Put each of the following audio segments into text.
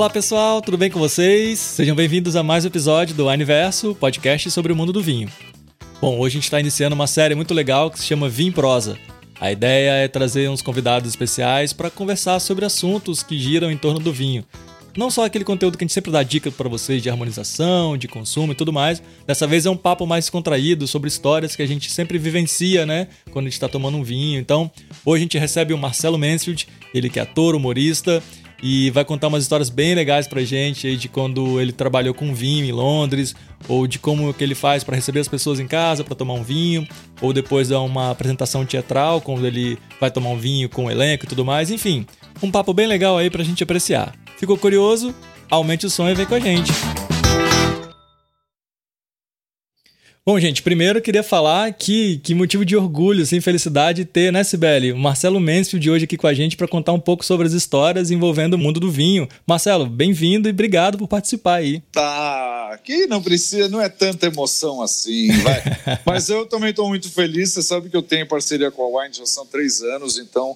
Olá pessoal, tudo bem com vocês? Sejam bem-vindos a mais um episódio do Aniverso, podcast sobre o mundo do vinho. Bom, hoje a gente está iniciando uma série muito legal que se chama Vinho Prosa. A ideia é trazer uns convidados especiais para conversar sobre assuntos que giram em torno do vinho, não só aquele conteúdo que a gente sempre dá dica para vocês de harmonização, de consumo e tudo mais. Dessa vez é um papo mais contraído sobre histórias que a gente sempre vivencia, né? Quando a gente está tomando um vinho. Então, hoje a gente recebe o Marcelo Mansfield, ele que é ator, humorista e vai contar umas histórias bem legais pra gente aí de quando ele trabalhou com vinho em Londres, ou de como que ele faz para receber as pessoas em casa para tomar um vinho, ou depois dar uma apresentação teatral quando ele vai tomar um vinho com o elenco e tudo mais, enfim, um papo bem legal aí pra gente apreciar. Ficou curioso? Aumente o som e vem com a gente. Bom, gente, primeiro eu queria falar que, que motivo de orgulho, assim, felicidade ter, né, Sibeli? O Marcelo Mansfield hoje aqui com a gente para contar um pouco sobre as histórias envolvendo o mundo do vinho. Marcelo, bem-vindo e obrigado por participar aí. Tá, que não precisa, não é tanta emoção assim, vai. Mas eu também estou muito feliz, você sabe que eu tenho parceria com a Wine já são três anos, então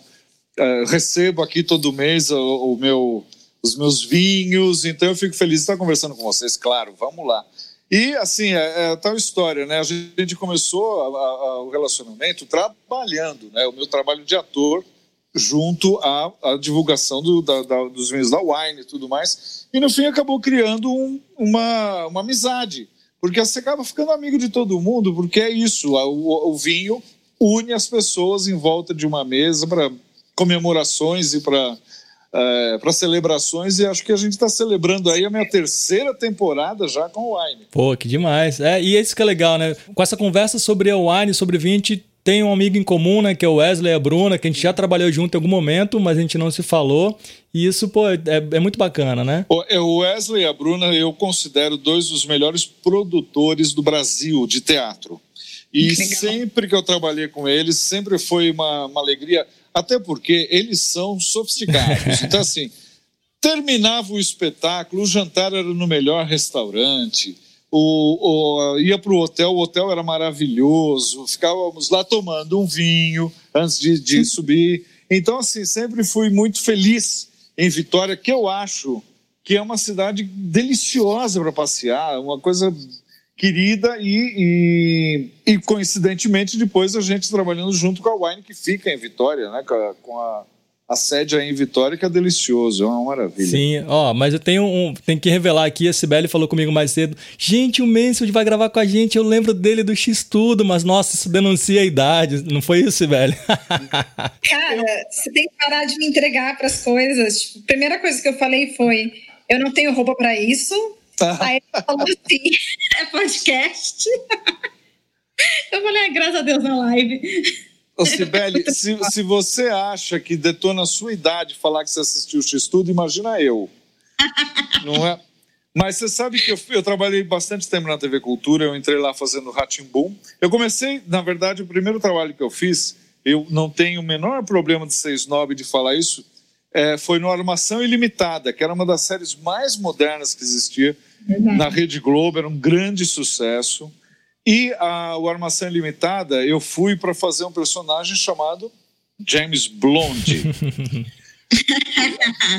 uh, recebo aqui todo mês o, o meu os meus vinhos, então eu fico feliz de estar conversando com vocês, claro, vamos lá. E assim, é, é tal história, né? A gente começou a, a, o relacionamento trabalhando, né? O meu trabalho de ator junto à, à divulgação do, da, da, dos vinhos da Wine e tudo mais. E no fim acabou criando um, uma, uma amizade, porque você acaba ficando amigo de todo mundo, porque é isso, o, o vinho une as pessoas em volta de uma mesa para comemorações e para é, para celebrações e acho que a gente está celebrando aí a minha terceira temporada já com o Wine. Pô, que demais. É, e isso que é legal, né? Com essa conversa sobre o Wine, sobre vinho, a gente tem um amigo em comum, né, que é o Wesley e a Bruna, que a gente já trabalhou junto em algum momento, mas a gente não se falou. E isso, pô, é, é muito bacana, né? É, o Wesley e a Bruna eu considero dois dos melhores produtores do Brasil de teatro. E sempre que eu trabalhei com eles, sempre foi uma, uma alegria até porque eles são sofisticados. Então, assim, terminava o espetáculo, o jantar era no melhor restaurante, o, o ia para o hotel, o hotel era maravilhoso, ficávamos lá tomando um vinho antes de, de subir. Então, assim, sempre fui muito feliz em Vitória, que eu acho que é uma cidade deliciosa para passear, uma coisa querida e, e, e, coincidentemente depois a gente trabalhando junto com a Wine que fica em Vitória, né, com a, com a, a sede aí em Vitória que é delicioso, é uma maravilha. Sim, ó, mas eu tenho um, tenho que revelar aqui, a Sibeli falou comigo mais cedo, gente, o Mansfield vai gravar com a gente, eu lembro dele do X Tudo, mas nossa, isso denuncia a idade, não foi isso, Sibeli? Cara, você tem que parar de me entregar para as coisas. Tipo, a primeira coisa que eu falei foi, eu não tenho roupa para isso. Aí ele falou assim: é podcast. Eu falei, ah, graças a Deus na live. Ô, Sibeli, se, se você acha que detona a sua idade falar que você assistiu o X-Tudo, imagina eu. Não é? Mas você sabe que eu, eu, trabalhei bastante tempo na TV Cultura, eu entrei lá fazendo Boom. Eu comecei, na verdade, o primeiro trabalho que eu fiz, eu não tenho o menor problema de ser snob de falar isso, é, foi no Armação Ilimitada, que era uma das séries mais modernas que existia Verdade. na Rede Globo, era um grande sucesso. E a, o Armação Ilimitada, eu fui para fazer um personagem chamado James Blonde.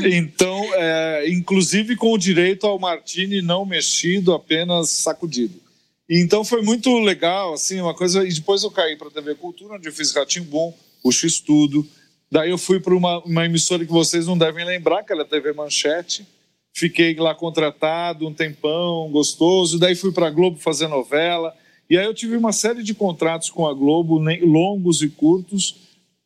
então, é, inclusive com o direito ao martini não mexido, apenas sacudido. Então foi muito legal, assim, uma coisa. E depois eu caí para a TV Cultura, onde eu fiz Ratinho Bom, o X-Tudo, Daí eu fui para uma, uma emissora que vocês não devem lembrar, que era a TV Manchete. Fiquei lá contratado um tempão, gostoso. Daí fui para a Globo fazer novela. E aí eu tive uma série de contratos com a Globo, longos e curtos.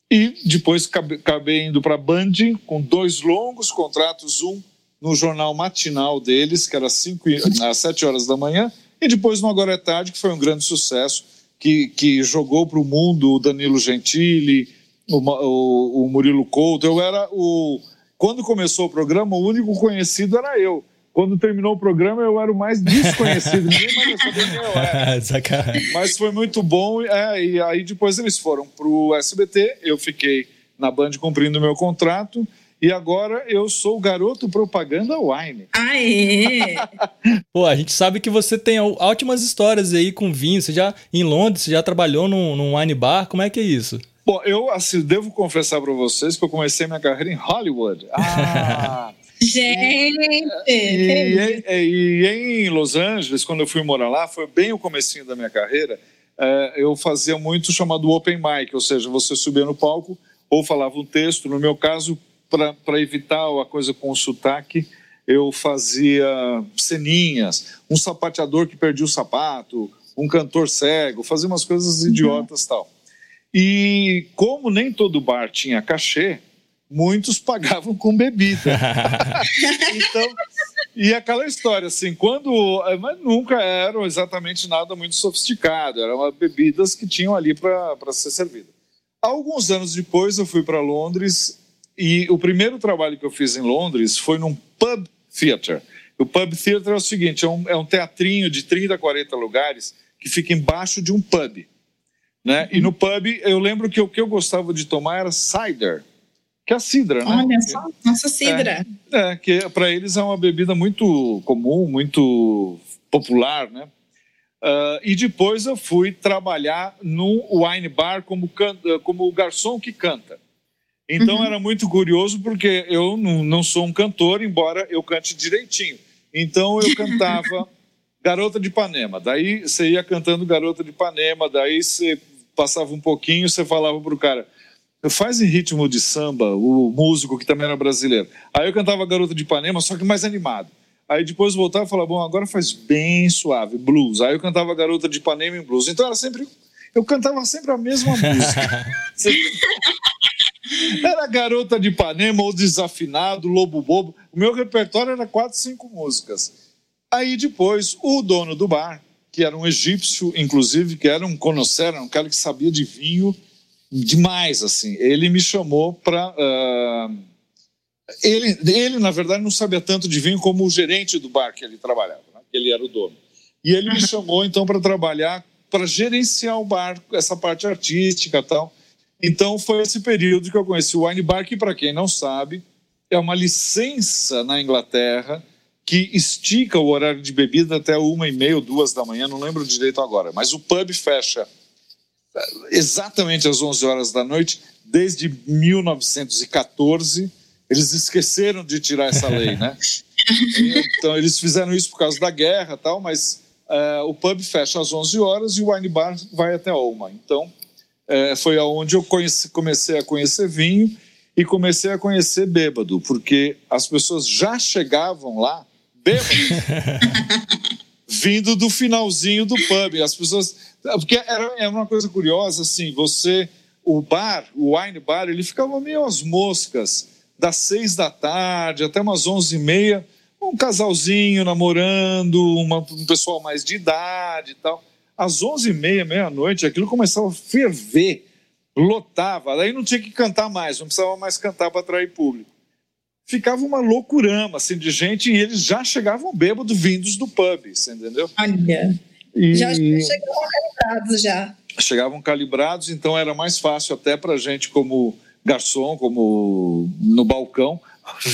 E depois acabei indo para a Band com dois longos contratos, um no jornal matinal deles, que era cinco, às sete horas da manhã, e depois no Agora é Tarde, que foi um grande sucesso, que, que jogou para o mundo o Danilo Gentili, o, o, o Murilo Couto. Eu era o. Quando começou o programa, o único conhecido era eu. Quando terminou o programa, eu era o mais desconhecido. Ninguém mais sabia quem eu era. Mas foi muito bom. É, e aí depois eles foram para o SBT. Eu fiquei na Band cumprindo meu contrato. E agora eu sou o garoto propaganda Wine. Aê! Pô, a gente sabe que você tem ótimas histórias aí com vinho. Você já, em Londres, você já trabalhou num, num wine bar. Como é que é isso? Bom, eu assim, devo confessar para vocês que eu comecei minha carreira em Hollywood. Ah, Gente! E, e, e, em Los Angeles, quando eu fui morar lá, foi bem o comecinho da minha carreira, é, eu fazia muito chamado open mic, ou seja, você subia no palco ou falava um texto. No meu caso, para evitar a coisa com o sotaque, eu fazia ceninhas, um sapateador que perdia o sapato, um cantor cego, fazia umas coisas uhum. idiotas uhum. tal. E como nem todo bar tinha cachê, muitos pagavam com bebida. então, e aquela história, assim, quando. Eh, mas nunca eram exatamente nada muito sofisticado, eram bebidas que tinham ali para ser servidas. Alguns anos depois, eu fui para Londres e o primeiro trabalho que eu fiz em Londres foi num pub theater. O pub theater é o seguinte: é um, é um teatrinho de 30, 40 lugares que fica embaixo de um pub. Né? Uhum. E no pub, eu lembro que o que eu gostava de tomar era cider que é a cidra, né? Olha só, nossa cidra. É, é que para eles é uma bebida muito comum, muito popular, né? Uh, e depois eu fui trabalhar num wine bar como, como garçom que canta. Então uhum. era muito curioso porque eu não, não sou um cantor, embora eu cante direitinho. Então eu cantava Garota de Ipanema. Daí você ia cantando Garota de Ipanema, daí você passava um pouquinho, você falava para o cara faz em ritmo de samba, o músico que também era brasileiro. Aí eu cantava Garota de Ipanema, só que mais animado. Aí depois voltava e falava, bom, agora faz bem suave, blues. Aí eu cantava Garota de Ipanema em blues. Então era sempre, eu cantava sempre a mesma música. era Garota de Ipanema ou Desafinado, Lobo Bobo. O meu repertório era quatro, cinco músicas. Aí depois o dono do bar, que era um egípcio, inclusive, que era um conhecer, um cara que sabia de vinho, demais, assim. Ele me chamou para... Uh... Ele, ele, na verdade, não sabia tanto de vinho como o gerente do bar que ele trabalhava, né? ele era o dono. E ele me chamou, então, para trabalhar, para gerenciar o bar, essa parte artística e tal. Então, foi esse período que eu conheci o Wine Bar, que, para quem não sabe, é uma licença na Inglaterra que estica o horário de bebida até uma e meia, duas da manhã, não lembro direito agora. Mas o pub fecha exatamente às 11 horas da noite, desde 1914. Eles esqueceram de tirar essa lei, né? Então, eles fizeram isso por causa da guerra tal, mas uh, o pub fecha às 11 horas e o wine bar vai até uma. Então, uh, foi aonde eu conheci, comecei a conhecer vinho e comecei a conhecer bêbado, porque as pessoas já chegavam lá bêbados, vindo do finalzinho do pub. As pessoas porque era, era uma coisa curiosa, assim, você, o bar, o wine bar, ele ficava meio às moscas, das seis da tarde até umas onze e meia, um casalzinho namorando, uma, um pessoal mais de idade e tal. Às onze e meia, meia-noite, aquilo começava a ferver, lotava, daí não tinha que cantar mais, não precisava mais cantar para atrair público. Ficava uma loucurama, assim, de gente, e eles já chegavam bêbados vindos do pub, você entendeu? Olha... E... Já chegavam calibrados já. Chegavam calibrados, então era mais fácil até para gente como garçom, como no balcão,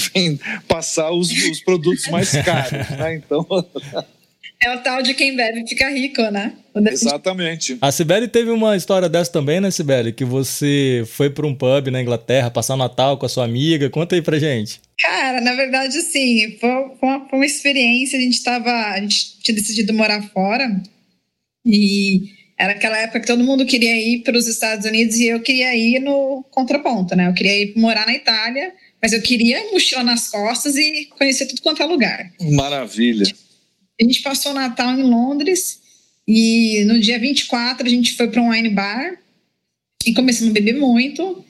passar os, os produtos mais caros, né? Então É o tal de quem bebe fica rico, né? Exatamente. A Sibeli teve uma história dessa também, né, Sibeli? Que você foi para um pub na Inglaterra passar Natal com a sua amiga. Conta aí pra gente. Cara, na verdade, assim, foi uma, foi uma experiência. A gente tava. A gente tinha decidido morar fora. E era aquela época que todo mundo queria ir para os Estados Unidos e eu queria ir no contraponto, né? Eu queria ir morar na Itália, mas eu queria mochila nas costas e conhecer tudo quanto é lugar. Maravilha. A gente passou o Natal em Londres e no dia 24 a gente foi para um wine bar e começamos a beber muito.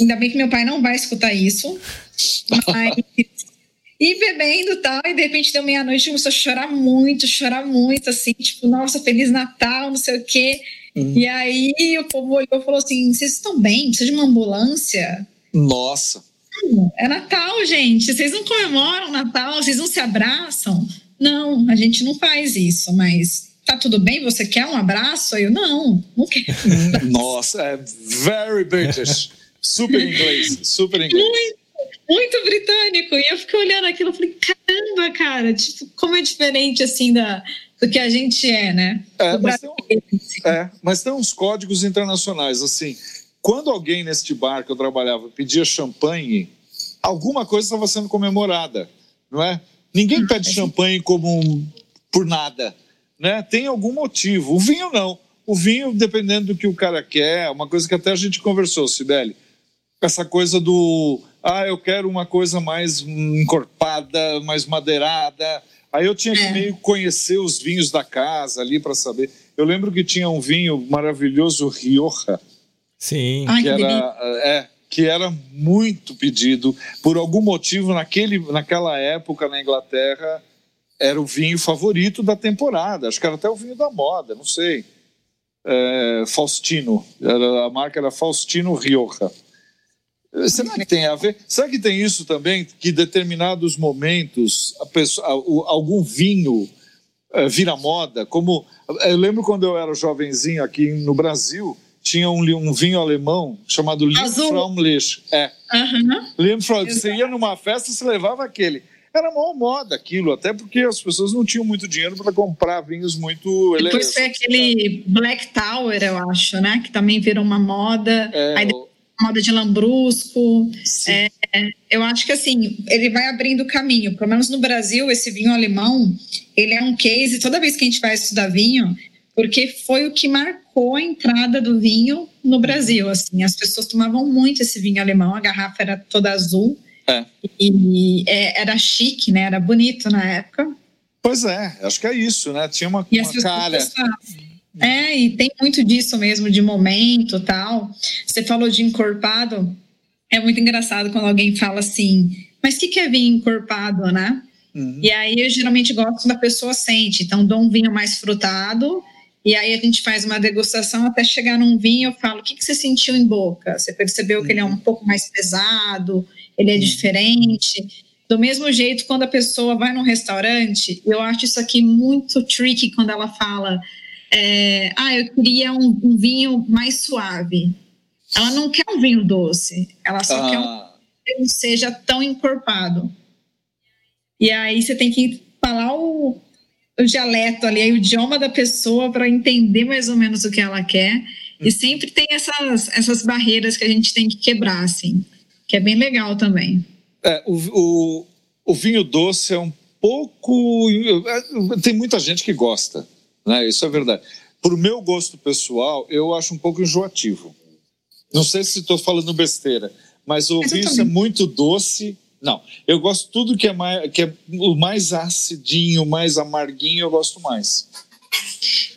Ainda bem que meu pai não vai escutar isso. Mas... e bebendo tal, e de repente deu meia-noite começou a chorar muito, chorar muito, assim, tipo, nossa, Feliz Natal, não sei o quê. Uhum. E aí o povo olhou e falou assim: vocês estão bem? Precisa de uma ambulância? Nossa. É Natal, gente. Vocês não comemoram Natal, vocês não se abraçam. Não, a gente não faz isso, mas tá tudo bem? Você quer um abraço? Eu, não, não quero. Nossa, é very British. Super inglês, super inglês. Muito, muito britânico. E eu fiquei olhando aquilo e falei, caramba, cara, tipo, como é diferente, assim, da, do que a gente é, né? É mas, tem, é, mas tem uns códigos internacionais, assim, quando alguém neste bar que eu trabalhava pedia champanhe, alguma coisa estava sendo comemorada, não é? Ninguém pede champanhe como um, por nada, né? Tem algum motivo. O vinho não. O vinho, dependendo do que o cara quer, uma coisa que até a gente conversou, Sibeli, essa coisa do ah, eu quero uma coisa mais encorpada, mais madeirada. Aí eu tinha que é. meio conhecer os vinhos da casa ali para saber. Eu lembro que tinha um vinho maravilhoso, Rioja. Sim. Que, Ai, era, é, que era muito pedido. Por algum motivo, naquele, naquela época na Inglaterra, era o vinho favorito da temporada. Acho que era até o vinho da moda, não sei. É, Faustino. Era, a marca era Faustino Rioja. Será que tem a ver? Será que tem isso também? Que em determinados momentos pessoa, algum vinho é, vira moda? Como eu lembro quando eu era jovenzinho aqui no Brasil, tinha um, um vinho alemão chamado Liebfraumlich. É. Uhum. Você ia numa festa, você levava aquele. Era uma moda aquilo, até porque as pessoas não tinham muito dinheiro para comprar vinhos muito elegantes. Depois foi aquele Black Tower, eu acho, né? Que também virou uma moda. É, Aí depois moda de lambrusco. É, eu acho que assim, ele vai abrindo caminho. Pelo menos no Brasil, esse vinho alemão, ele é um case toda vez que a gente vai estudar vinho, porque foi o que marcou a entrada do vinho no Brasil. Assim, as pessoas tomavam muito esse vinho alemão, a garrafa era toda azul. É. E é, era chique, né? Era bonito na época. Pois é, acho que é isso, né? Tinha uma, uma cara. É, e tem muito disso mesmo, de momento tal. Você falou de encorpado. É muito engraçado quando alguém fala assim, mas o que, que é vinho encorpado, né? Uhum. E aí eu geralmente gosto da pessoa sente. Então dou um vinho mais frutado, e aí a gente faz uma degustação até chegar num vinho. Eu falo, o que, que você sentiu em boca? Você percebeu uhum. que ele é um uhum. pouco mais pesado, ele é uhum. diferente. Do mesmo jeito, quando a pessoa vai num restaurante, eu acho isso aqui muito tricky quando ela fala é, ah, eu queria um, um, vinho mais suave. Ela não quer um vinho doce, ela só ah. quer um ah. que não seja tão encorpado. E aí você tem que falar o, o dialeto ali, o idioma da pessoa para entender mais ou menos o que ela quer. E sempre tem essas, essas barreiras que a gente tem que quebrar, assim, que é bem legal também. É, o, o, o vinho doce é um pouco. É, tem muita gente que gosta. Né? Isso é verdade. Por meu gosto pessoal, eu acho um pouco enjoativo. Não sei se estou falando besteira, mas o vinho é muito doce. Não, eu gosto tudo que é mais, que é o mais acidinho, mais amarguinho, eu gosto mais.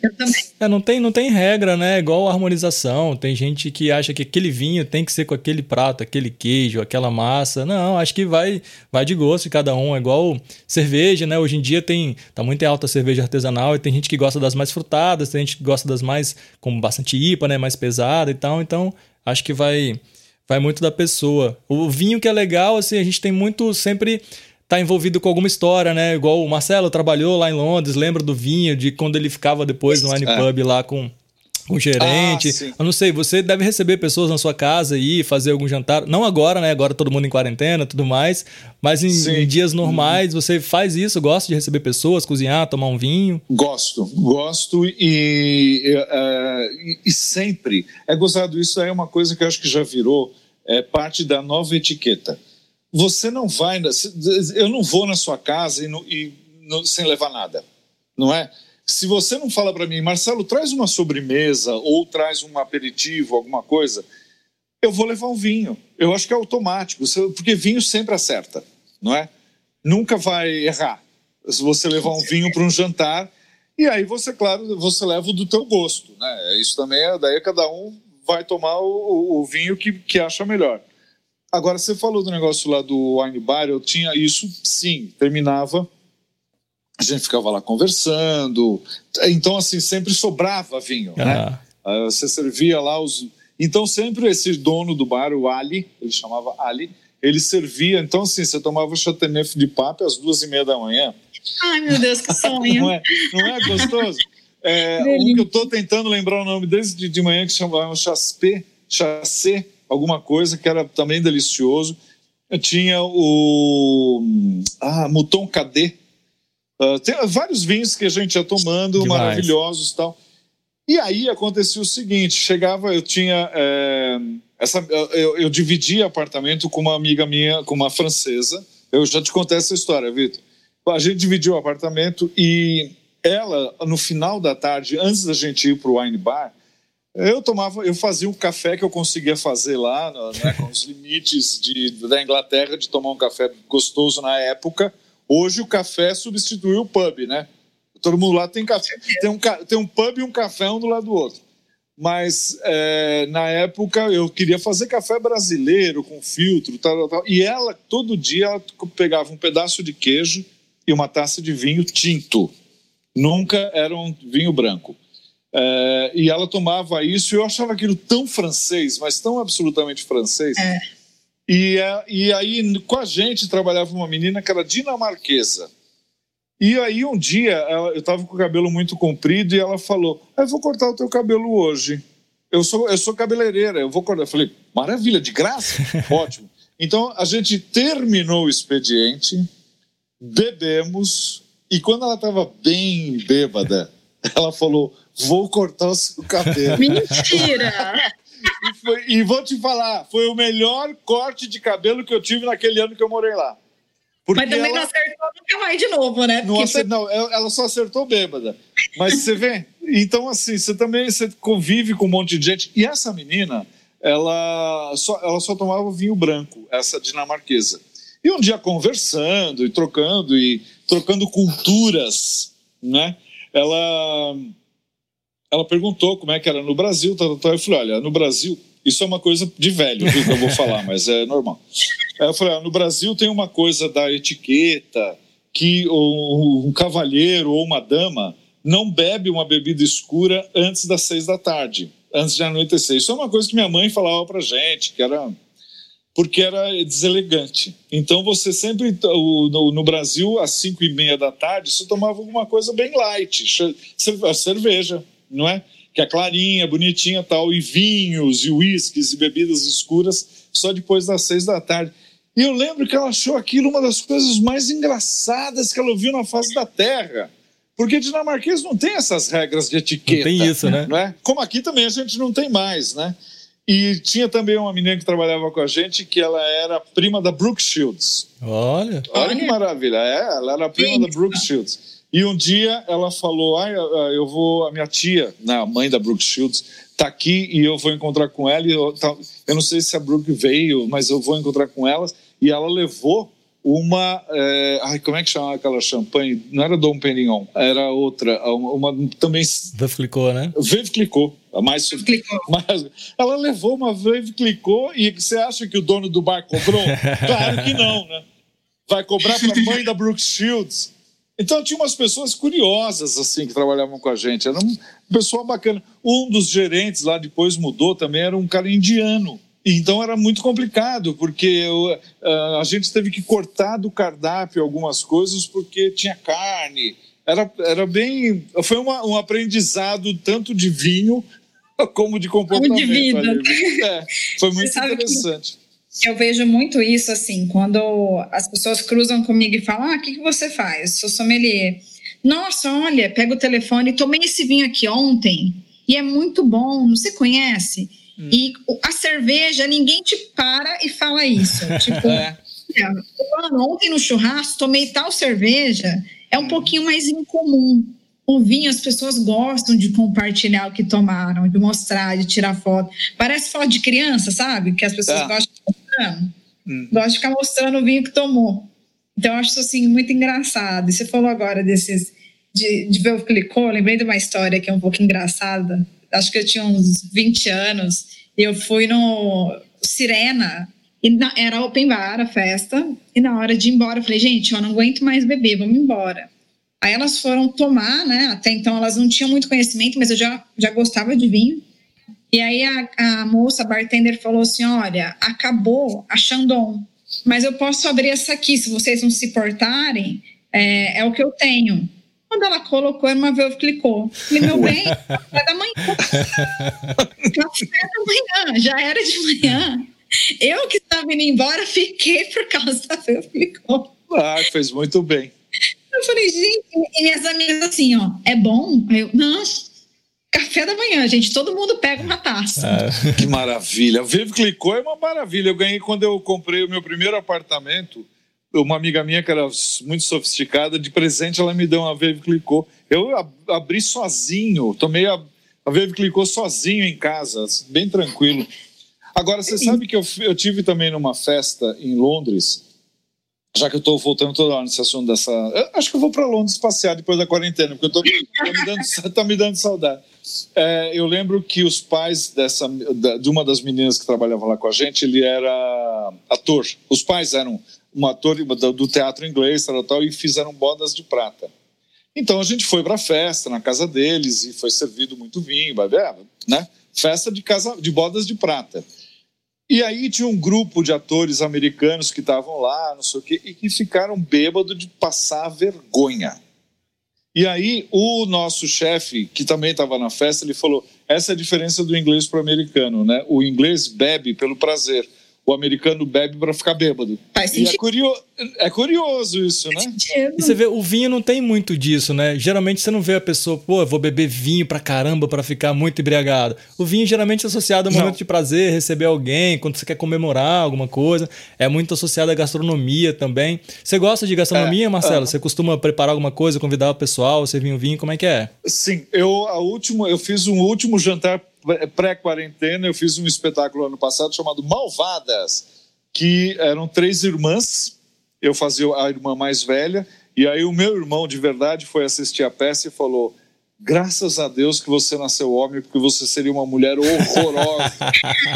Eu também. É, não, tem, não tem regra, né? Igual harmonização. Tem gente que acha que aquele vinho tem que ser com aquele prato, aquele queijo, aquela massa. Não, acho que vai, vai de gosto de cada um. É igual cerveja, né? Hoje em dia tem tá muito alta a cerveja artesanal e tem gente que gosta das mais frutadas, tem gente que gosta das mais com bastante IPA, né? Mais pesada e tal. Então, acho que vai vai muito da pessoa. O vinho que é legal, assim, a gente tem muito sempre tá envolvido com alguma história, né? Igual o Marcelo trabalhou lá em Londres, lembra do vinho, de quando ele ficava depois no Wine é. Pub lá com o gerente. Ah, eu não sei, você deve receber pessoas na sua casa e fazer algum jantar. Não agora, né? Agora todo mundo em quarentena tudo mais. Mas em, em dias normais, uhum. você faz isso? Gosta de receber pessoas, cozinhar, tomar um vinho? Gosto, gosto e, uh, e sempre. É gozado, isso é uma coisa que eu acho que já virou é, parte da nova etiqueta você não vai, eu não vou na sua casa e, e sem levar nada, não é? Se você não fala para mim, Marcelo, traz uma sobremesa ou traz um aperitivo, alguma coisa, eu vou levar um vinho. Eu acho que é automático, porque vinho sempre acerta, não é? Nunca vai errar. Se você levar um vinho para um jantar, e aí você, claro, você leva o do teu gosto, né? Isso também é, daí cada um vai tomar o, o vinho que, que acha melhor. Agora, você falou do negócio lá do wine bar, eu tinha isso, sim, terminava, a gente ficava lá conversando, então, assim, sempre sobrava vinho, né? ah. né? Você servia lá os... Então, sempre esse dono do bar, o Ali, ele chamava Ali, ele servia, então, assim, você tomava o chateauneuf de papo às duas e meia da manhã. Ai, meu Deus, que sonho! não, é, não é gostoso? É, um que eu estou tentando lembrar o nome desde de manhã, que chamava Chaspé, Chassé, alguma coisa que era também delicioso. Eu tinha o ah, Mouton Cadê. Uh, tem vários vinhos que a gente ia tomando, Demais. maravilhosos tal. E aí acontecia o seguinte: chegava, eu tinha. É, Essa, eu, eu dividi apartamento com uma amiga minha, com uma francesa. Eu já te contei essa história, Vitor. A gente dividiu o apartamento e ela, no final da tarde, antes da gente ir para o wine bar, eu tomava, eu fazia um café que eu conseguia fazer lá, né, com os limites de, da Inglaterra de tomar um café gostoso na época. Hoje o café substituiu o pub, né? Todo mundo lá tem café, tem um, tem um pub e um café um do lado do outro. Mas é, na época eu queria fazer café brasileiro com filtro, tal, tal, e ela todo dia ela pegava um pedaço de queijo e uma taça de vinho tinto. Nunca era um vinho branco. É, e ela tomava isso e eu achava aquilo tão francês, mas tão absolutamente francês. É. E, é, e aí com a gente trabalhava uma menina que era dinamarquesa. E aí um dia ela, eu estava com o cabelo muito comprido e ela falou: ah, "Eu vou cortar o teu cabelo hoje. Eu sou eu sou cabeleireira, eu vou cortar". Eu falei: "Maravilha, de graça, ótimo". Então a gente terminou o expediente, bebemos e quando ela estava bem bêbada, ela falou: "Vou cortar o seu cabelo". Mentira. e, foi, e vou te falar, foi o melhor corte de cabelo que eu tive naquele ano que eu morei lá. Porque Mas também ela... não acertou nunca mais de novo, né? Não, foi... não, ela só acertou bêbada. Mas você vê, então assim, você também você convive com um monte de gente. E essa menina, ela só, ela só tomava vinho branco, essa dinamarquesa. E um dia conversando e trocando e trocando culturas, né? Ela ela perguntou como é que era no Brasil, tá, tá. eu falei, olha, no Brasil isso é uma coisa de velho, viu, que eu vou falar, mas é normal. Eu falei, ah, no Brasil tem uma coisa da etiqueta que um cavalheiro ou uma dama não bebe uma bebida escura antes das seis da tarde, antes de anoitecer. Isso é uma coisa que minha mãe falava pra gente, que era porque era deselegante. Então você sempre no, Brasil às cinco e meia da tarde você tomava alguma coisa bem light, cerveja, não é? Que é clarinha, bonitinha tal, e vinhos, e uísques, e bebidas escuras, só depois das seis da tarde. E eu lembro que ela achou aquilo uma das coisas mais engraçadas que ela ouviu na face da Terra. Porque dinamarquês não tem essas regras de etiqueta. Não tem isso, né? Não é? Como aqui também a gente não tem mais, né? E tinha também uma menina que trabalhava com a gente que ela era prima da Brooke Shields. Olha. Olha que maravilha. É, ela era prima Sim. da Brooke Shields. E um dia ela falou: ah, eu vou, a minha tia, né, a mãe da Brooke Shields, está aqui e eu vou encontrar com ela. Eu, tá, eu, não sei se a Brooke veio, mas eu vou encontrar com elas. E ela levou uma. É, ai, como é que chama aquela champanhe? Não era Dom Perignon, era outra. Uma, uma também. Veuve Clicquot, né? Veuve Clicquot. A mais, mais, ela levou uma Veuve Clicquot e você acha que o dono do bar cobrou? claro que não, né? Vai cobrar para a mãe da Brooke Shields. Então tinha umas pessoas curiosas assim que trabalhavam com a gente. Era um pessoal bacana. Um dos gerentes lá depois mudou também, era um cara indiano. Então era muito complicado, porque eu, a gente teve que cortar do cardápio algumas coisas porque tinha carne. Era, era bem. Foi uma, um aprendizado tanto de vinho como de comportamento. Como de vida. É, foi muito interessante. Que eu vejo muito isso, assim, quando as pessoas cruzam comigo e falam: Ah, o que, que você faz? Eu sou sommelier. Nossa, olha, pega o telefone, tomei esse vinho aqui ontem e é muito bom, você conhece? Hum. E a cerveja, ninguém te para e fala isso. Tipo, é. ontem no churrasco tomei tal cerveja, é um hum. pouquinho mais incomum. O vinho, as pessoas gostam de compartilhar o que tomaram, de mostrar, de tirar foto. Parece foto de criança, sabe? Que as pessoas é. gostam de mostrando. Hum. Gosta de ficar mostrando o vinho que tomou. Então, eu acho isso assim, muito engraçado. E você falou agora desses. de, de ver o clicou, lembrei de uma história que é um pouco engraçada. Acho que eu tinha uns 20 anos. E eu fui no Sirena. E na, era open bar, a festa. E na hora de ir embora, eu falei, gente, eu não aguento mais beber, vamos embora. Aí elas foram tomar, né? Até então elas não tinham muito conhecimento, mas eu já, já gostava de vinho. E aí a, a moça, a bartender, falou assim: olha, acabou a Chandon, mas eu posso abrir essa aqui, se vocês não se portarem, é, é o que eu tenho. Quando ela colocou, uma vez clicou. Falei, meu bem, café da manhã. café da manhã, já era de manhã. Eu que estava indo embora, fiquei por causa da Veuve clicou. Ah, fez muito bem. Eu falei, gente, e minhas amigas assim, ó, é bom? Aí eu, não, café da manhã, gente. Todo mundo pega uma taça. É. Que maravilha. Vive Clicou é uma maravilha. Eu ganhei quando eu comprei o meu primeiro apartamento. Uma amiga minha que era muito sofisticada, de presente ela me deu uma Vive Clicou. Eu abri sozinho, tomei a, a Vive Clicou sozinho em casa, bem tranquilo. Agora, você sabe que eu, eu tive também numa festa em Londres, já que eu estou voltando toda hora nesse assunto dessa. Eu acho que eu vou para Londres passear depois da quarentena, porque eu tô me, dando, tá me dando saudade. É, eu lembro que os pais dessa, de uma das meninas que trabalhava lá com a gente, ele era ator. Os pais eram um ator do teatro inglês tal, tal, e fizeram bodas de prata. Então a gente foi para a festa na casa deles e foi servido muito vinho, né? Festa de casa de bodas de prata. E aí tinha um grupo de atores americanos que estavam lá, não sei o quê, e que ficaram bêbados de passar vergonha. E aí o nosso chefe, que também estava na festa, ele falou: essa é a diferença do inglês para o americano, né? O inglês bebe pelo prazer o americano bebe para ficar bêbado. Faz sentido. É, curio... é curioso isso, né? E você vê, o vinho não tem muito disso, né? Geralmente você não vê a pessoa, pô, eu vou beber vinho pra caramba para ficar muito embriagado. O vinho geralmente é associado a um não. momento de prazer, receber alguém, quando você quer comemorar alguma coisa. É muito associado à gastronomia também. Você gosta de gastronomia, é, Marcelo? Uh... Você costuma preparar alguma coisa, convidar o pessoal, servir um vinho? Como é que é? Sim, eu, a última, eu fiz um último jantar pré-quarentena, eu fiz um espetáculo ano passado chamado Malvadas, que eram três irmãs, eu fazia a irmã mais velha, e aí o meu irmão de verdade foi assistir a peça e falou: graças a Deus que você nasceu homem, porque você seria uma mulher horrorosa.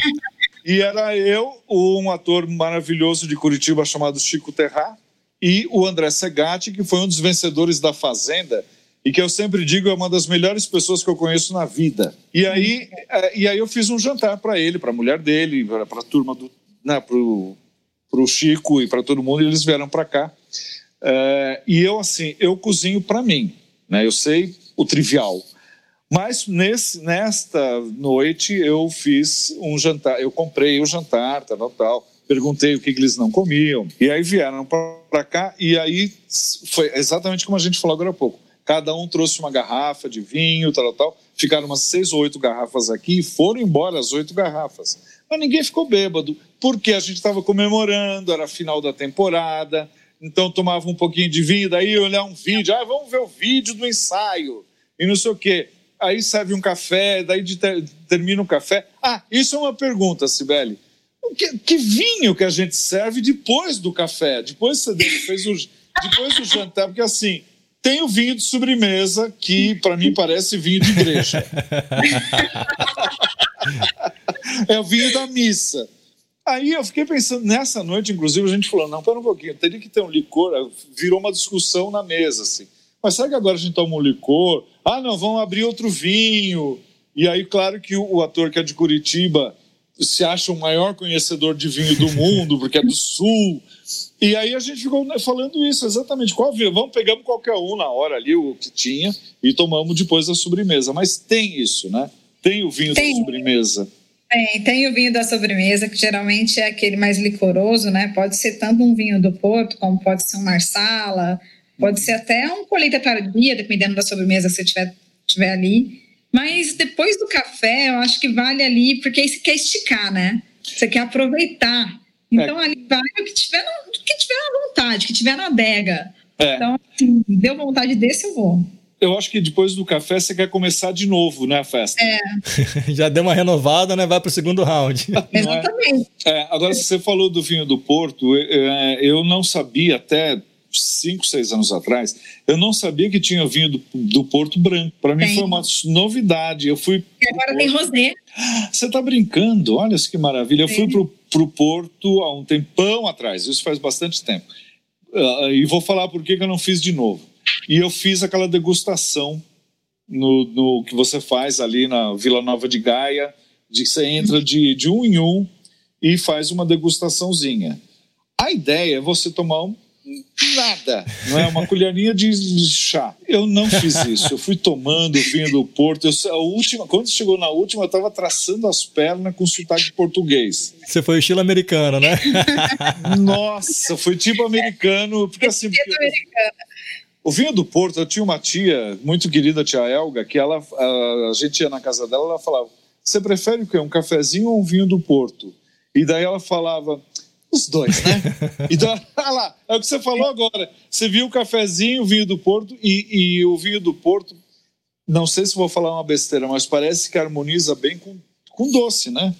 e era eu, um ator maravilhoso de Curitiba chamado Chico Terra, e o André Segatti, que foi um dos vencedores da Fazenda, e que eu sempre digo é uma das melhores pessoas que eu conheço na vida. E aí, é, e aí eu fiz um jantar para ele, para a mulher dele, para a turma do, né, para o Chico e para todo mundo. Eles vieram para cá. É, e eu assim, eu cozinho para mim, né? Eu sei o trivial. Mas nesse, nesta noite eu fiz um jantar, eu comprei o jantar, tal, tal, tal perguntei o que, que eles não comiam. E aí vieram para cá, e aí foi exatamente como a gente falou agora há pouco Cada um trouxe uma garrafa de vinho, tal, tal. Ficaram umas seis ou oito garrafas aqui e foram embora as oito garrafas. Mas ninguém ficou bêbado, porque a gente estava comemorando, era final da temporada, então tomava um pouquinho de vinho, daí olhar um vídeo, ah, vamos ver o vídeo do ensaio, e não sei o quê. Aí serve um café, daí ter, termina o um café. Ah, isso é uma pergunta, Sibeli. Que, que, vinho que a gente serve depois do café? Depois você fez o, depois do jantar, porque assim, tem o vinho de sobremesa, que para mim parece vinho de igreja. é o vinho da missa. Aí eu fiquei pensando, nessa noite, inclusive, a gente falou: não, pera um pouquinho, teria que ter um licor. Virou uma discussão na mesa, assim. Mas será que agora a gente toma um licor? Ah, não, vamos abrir outro vinho. E aí, claro que o, ator que é de Curitiba se acha o maior conhecedor de vinho do mundo, porque é do sul. E aí a gente ficou falando isso, exatamente. Qual vinho? Vamos, pegamos qualquer um na hora ali, o que tinha, e tomamos depois da sobremesa. Mas tem isso, né? Tem o vinho tem. da sobremesa. Tem, tem o vinho da sobremesa, que geralmente é aquele mais licoroso, né? Pode ser tanto um vinho do Porto, como pode ser um Marsala, pode ser até um colheita tardia, dependendo da sobremesa que você tiver, tiver ali. Mas depois do café, eu acho que vale ali, porque aí você quer esticar, né? Você quer aproveitar. Então, é. ali vale o que tiver, o que tiver à vontade, que tiver na adega. É. Então, assim, deu vontade desse, eu vou. Eu acho que depois do café você quer começar de novo, né, a festa? É. Já deu uma renovada, né? Vai para o segundo round. Exatamente. É, agora, se você falou do vinho do Porto, eu não sabia até cinco, seis anos atrás, eu não sabia que tinha vinho do, do Porto Branco. Para mim foi uma novidade. Eu fui. E agora tem rosé. Você está brincando? Olha que maravilha. Eu fui para o Porto há um tempão atrás, isso faz bastante tempo. Uh, e vou falar por que eu não fiz de novo. E eu fiz aquela degustação no, no que você faz ali na Vila Nova de Gaia, de que você entra de, de um em um e faz uma degustaçãozinha. A ideia é você tomar um nada, não é? Uma colherinha de, chá. Eu não fiz isso. Eu fui tomando o vinho do Porto. Eu, a última, quando chegou na última, eu estava traçando as pernas com sotaque português. Você foi estilo americano, né? Nossa, foi tipo americano. Porque assim. Porque, O vinho do Porto, eu tinha uma tia, muito querida, tia Elga, que ela, a, a gente ia na casa dela, ela falava: Você prefere o quê? Um cafezinho ou um vinho do Porto? E daí ela falava: Os dois, né? então, olha lá, é o que você falou agora. Você viu o cafezinho, o vinho do Porto, e, e o vinho do Porto, não sei se vou falar uma besteira, mas parece que harmoniza bem com, com doce, né?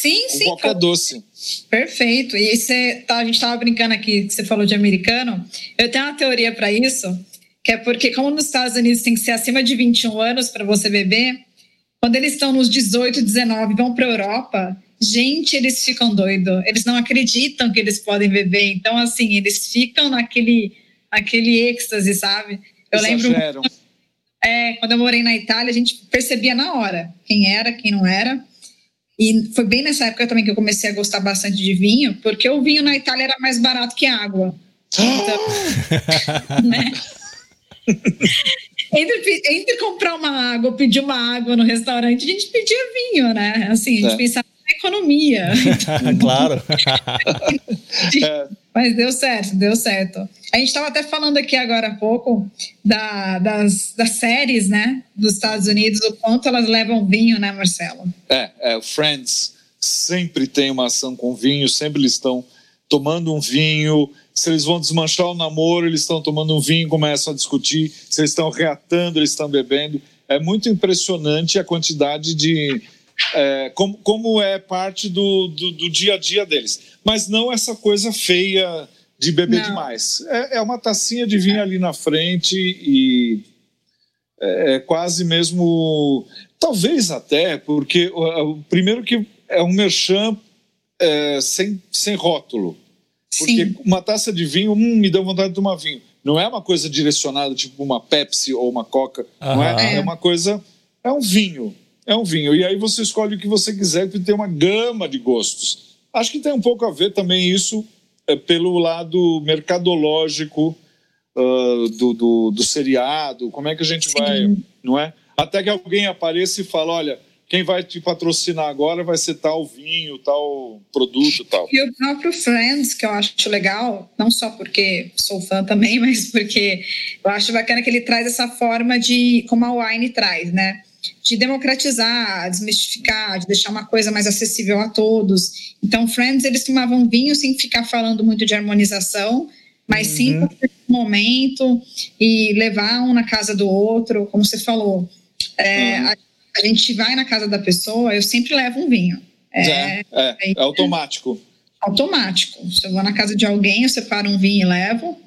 Sim, sim. Qualquer doce. Perfeito. E você, tá, a gente estava brincando aqui que você falou de americano. Eu tenho uma teoria para isso, que é porque, como nos Estados Unidos tem que ser acima de 21 anos para você beber, quando eles estão nos 18, 19 vão para a Europa, gente, eles ficam doidos. Eles não acreditam que eles podem beber. Então, assim, eles ficam naquele, naquele êxtase, sabe? Eu Exageram. lembro. É, quando eu morei na Itália, a gente percebia na hora quem era, quem não era. E foi bem nessa época também que eu comecei a gostar bastante de vinho, porque o vinho na Itália era mais barato que água. Então, né? entre, entre, comprar uma água pedir uma água no restaurante, a gente pedia vinho, né? Assim, a gente é. pensava economia. claro. é. Mas deu certo, deu certo. A gente estava até falando aqui agora há pouco da, das, das séries, né, dos Estados Unidos, o quanto elas levam vinho, né, Marcelo? É, é Friends sempre tem uma ação com vinho, sempre eles estão tomando um vinho. Se eles vão desmanchar o namoro, eles estão tomando um vinho, começam a discutir. Se eles estão reatando, eles estão bebendo. É muito impressionante a quantidade de. É, como, como é parte do, do, do dia a dia deles. Mas não essa coisa feia de beber Não. demais. É, é, uma tacinha de vinho ali na frente e é, é quase mesmo. Talvez até, porque o, o primeiro que é um merchan é, sem, sem rótulo. Porque Sim. uma taça de vinho, hum, me deu vontade de tomar vinho. Não é uma coisa direcionada, tipo uma Pepsi ou uma Coca. Não é? é uma coisa. É um vinho. É um vinho. E aí você escolhe o que você quiser, porque tem uma gama de gostos. Acho que tem um pouco a ver também isso é, pelo lado mercadológico uh, do, do, do, seriado, como é que a gente Sim. vai, não é? Até que alguém apareça e fale, olha, quem vai te patrocinar agora vai ser tal vinho, tal produto, tal. E o próprio Friends, que eu acho legal, não só porque sou fã também, mas porque eu acho bacana que ele traz essa forma de, como a Wine traz, né? De democratizar, desmistificar, de deixar uma coisa mais acessível a todos. Então, Friends, eles tomavam vinho sem ficar falando muito de harmonização, mas uhum. sim por momento e levar um na casa do outro, como você falou. É, uhum. a, a, gente vai na casa da pessoa, eu sempre levo um vinho. É, é, é, é automático. Automático. Se eu vou na casa de alguém, eu separo um vinho e levo.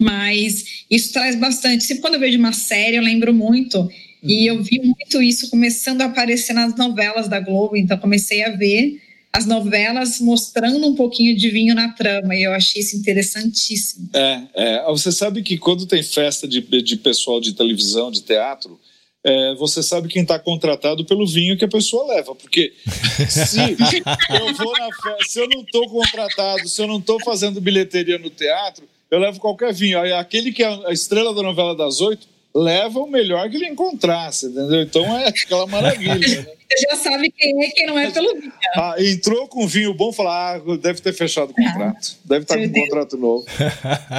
Mas isso traz bastante. Sempre quando eu vejo uma série, eu lembro muito e eu vi muito isso começando a aparecer nas novelas da Globo, então comecei a ver as novelas mostrando um pouquinho de vinho na trama, e eu achei isso interessantíssimo. É, é. você sabe que quando tem festa de, de pessoal de televisão, de teatro, é, você sabe quem está contratado pelo vinho que a pessoa leva. Porque se eu vou na festa, se eu não estou contratado, se eu não estou fazendo bilheteria no teatro, eu levo qualquer vinho. Aquele que é a estrela da novela das oito leva o melhor que ele encontrasse, entendeu? Então é aquela maravilha. Né? Você já sabe quem é quem não é pelo vinho. Ah, entrou com vinho bom, falar, ah, deve ter fechado o contrato. Ah, deve estar com um contrato novo.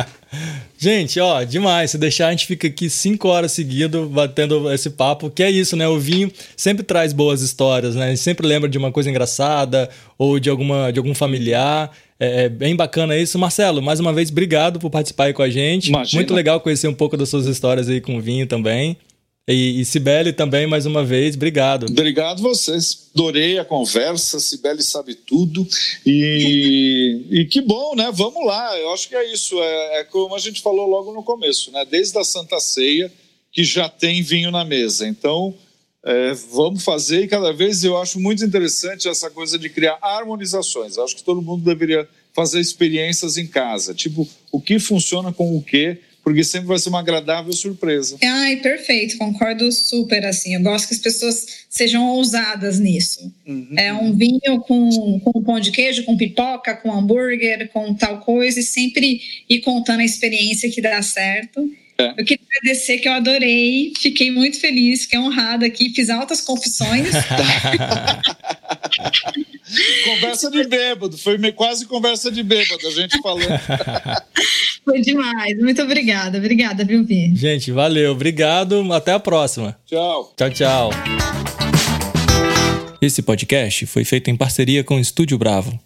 gente, ó, demais. Se deixar, a gente fica aqui cinco horas seguidas batendo esse papo, que é isso, né? O vinho sempre traz boas histórias, né? A gente sempre lembra de uma coisa engraçada ou de, alguma, de algum familiar. É, é bem bacana isso. Marcelo, mais uma vez, obrigado por participar aí com a gente. Imagina. Muito legal conhecer um pouco das suas histórias aí com o vinho também. E, e Cibele também, mais uma vez, obrigado. Obrigado vocês. Adorei a conversa. Cibele sabe tudo. E, e que bom, né? Vamos lá. Eu acho que é isso. É, é como a gente falou logo no começo, né? Desde a Santa Ceia, que já tem vinho na mesa. Então, é, vamos fazer, e cada vez eu acho muito interessante essa coisa de criar harmonizações. Acho que todo mundo deveria fazer experiências em casa, tipo, o que funciona com o que, porque sempre vai ser uma agradável surpresa. Ai, perfeito, concordo super assim. Eu gosto que as pessoas sejam ousadas nisso. Uhum. É um vinho com, com pão de queijo, com pipoca, com hambúrguer, com tal coisa, e sempre ir contando a experiência que dá certo. É. Eu queria agradecer que eu adorei, fiquei muito feliz, fiquei honrada aqui, fiz altas confissões. conversa de bêbado, foi quase conversa de bêbado, a gente falando. foi demais, muito obrigada, obrigada, viu, Vi? Gente, valeu, obrigado, até a próxima. Tchau. Tchau, tchau. Esse podcast foi feito em parceria com o Estúdio Bravo.